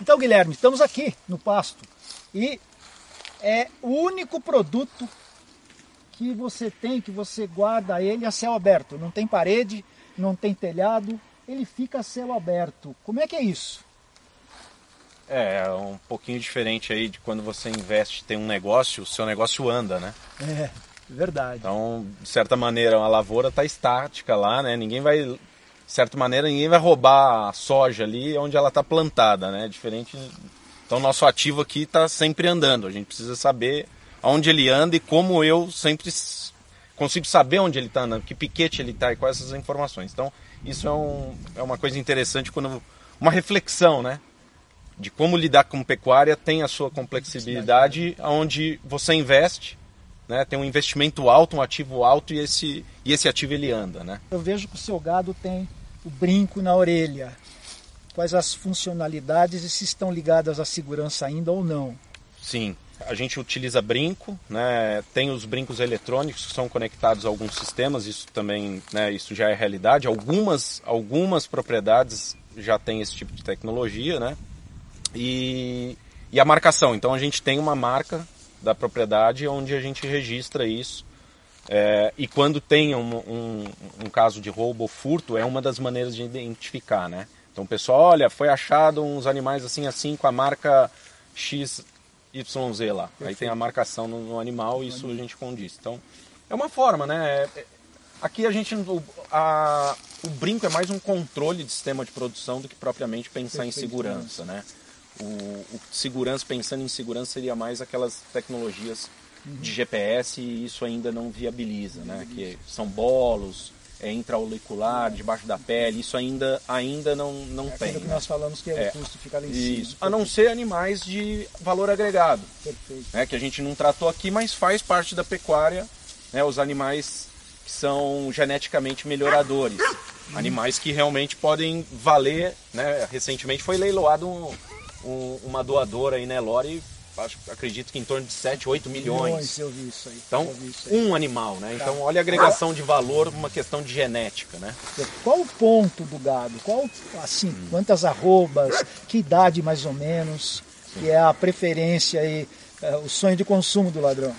Então, Guilherme, estamos aqui no pasto e é o único produto que você tem, que você guarda ele a céu aberto. Não tem parede, não tem telhado, ele fica a céu aberto. Como é que é isso? É, é um pouquinho diferente aí de quando você investe, tem um negócio, o seu negócio anda, né? É, verdade. Então, de certa maneira, a lavoura está estática lá, né? Ninguém vai, de certa maneira, ninguém vai roubar a soja ali onde ela está plantada, né? Diferente. Então, nosso ativo aqui está sempre andando. A gente precisa saber aonde ele anda e como eu sempre consigo saber onde ele está andando, que piquete ele está e quais essas informações. Então, isso é, um, é uma coisa interessante quando uma reflexão, né? De como lidar com pecuária tem a sua complexibilidade, onde você investe, né? Tem um investimento alto, um ativo alto e esse e esse ativo ele anda, né? Eu vejo que o seu gado tem o brinco na orelha. Quais as funcionalidades e se estão ligadas à segurança ainda ou não? Sim, a gente utiliza brinco, né? tem os brincos eletrônicos que são conectados a alguns sistemas, isso também, né, isso já é realidade. Algumas, algumas propriedades já têm esse tipo de tecnologia, né? E, e a marcação, então a gente tem uma marca da propriedade onde a gente registra isso. É, e quando tem um, um, um, caso de roubo ou furto, é uma das maneiras de identificar, né? Então o pessoal, olha, foi achado uns animais assim assim com a marca X YZ lá. Perfeito. Aí tem a marcação no, no animal e isso a gente condiz. Então, é uma forma, né? É, é, aqui a gente. O, a, o brinco é mais um controle de sistema de produção do que propriamente pensar Perfeito. em segurança, né? O, o, segurança, pensando em segurança, seria mais aquelas tecnologias uhum. de GPS e isso ainda não viabiliza, né? Que são bolos, é, intraolicular, debaixo da pele, isso ainda, ainda não, não é tem. que nós falamos que é, é, o custo fica ali em Isso, a não ser animais de valor agregado. Perfeito. Né, que a gente não tratou aqui, mas faz parte da pecuária, né, os animais que são geneticamente melhoradores. Animais que realmente podem valer, né? Recentemente foi leiloado um, um, uma doadora aí, né, Lore, acho, acredito que em torno de 7, 8 milhões. milhões eu vi isso aí. Então, isso aí. um animal, né? Tá. Então, olha a agregação de valor, uma questão de genética, né? Qual o ponto do gado? Qual, assim, hum. quantas arrobas, que idade mais ou menos, Sim. que é a preferência e é, o sonho de consumo do ladrão?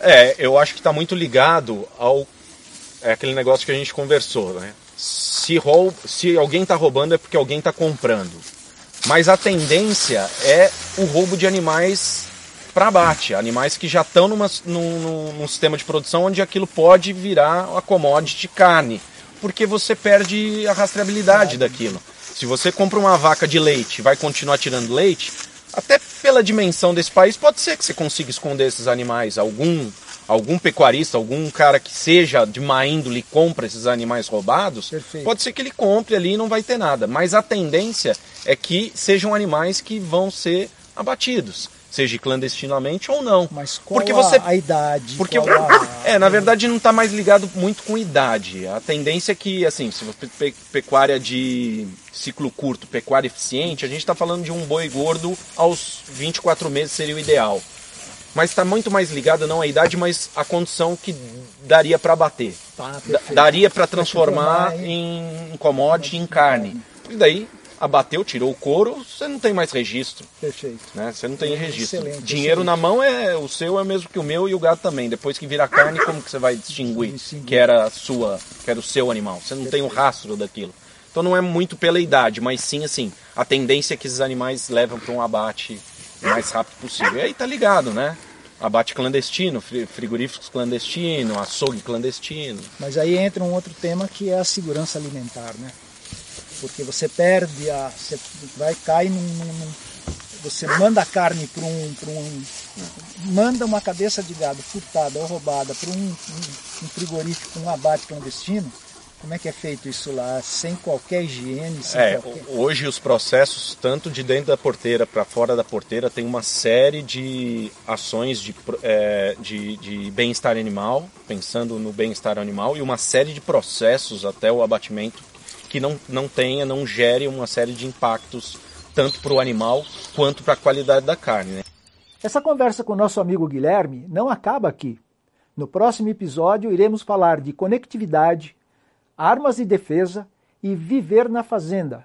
É, eu acho que está muito ligado ao é aquele negócio que a gente conversou, né? Se, roub, se alguém está roubando é porque alguém está comprando. Mas a tendência é o roubo de animais para abate, animais que já estão num, num, sistema de produção onde aquilo pode virar a commodity de carne, porque você perde a rastreabilidade daquilo. Se você compra uma vaca de leite vai continuar tirando leite, até pela dimensão desse país, pode ser que você consiga esconder esses animais. Algum, algum pecuarista, algum cara que seja de má índole compra esses animais roubados, Perfeito. pode ser que ele compre ali e não vai ter nada. Mas a tendência é que sejam animais que vão ser abatidos seja clandestinamente ou não. Mas qual porque você, a, idade? Porque a... é, na verdade não está mais ligado muito com idade. A tendência é que, assim, se você pecuária de ciclo curto, pecuária eficiente, a gente está falando de um boi gordo aos 24 meses seria o ideal. Mas está muito mais ligado não à idade, mas à condição que daria para bater. Tá, daria para transformar, em, commodity, em carne. E daí abateu, tirou o couro, você não tem mais registro. Perfeito. Né? Você não tem registro. Excelente, Dinheiro excelente. na mão é o seu é o mesmo que o meu e o gado também. Depois que vira carne, como que você vai distinguir que era a sua, que era o seu animal? Você não Perfeito. tem o rastro daquilo. Então não é muito pela idade, mas sim assim, a tendência é que esses animais levam para um abate o mais rápido possível. E aí tá ligado, né? Abate clandestino, frigoríficos clandestino, açougue clandestino. Mas aí entra um outro tema que é a segurança alimentar, né? porque você perde a. Você vai cair num. num você manda a carne para um, um. Manda uma cabeça de gado furtada ou roubada para um, um, um frigorífico, um abate clandestino. Como é que é feito isso lá? Sem qualquer higiene? Sem é, qualquer... Hoje os processos, tanto de dentro da porteira para fora da porteira, tem uma série de ações de, é, de, de bem-estar animal, pensando no bem-estar animal, e uma série de processos até o abatimento que não, não tenha, não gere uma série de impactos tanto para o animal quanto para a qualidade da carne. Né? Essa conversa com o nosso amigo Guilherme não acaba aqui. No próximo episódio iremos falar de conectividade, armas de defesa e viver na fazenda.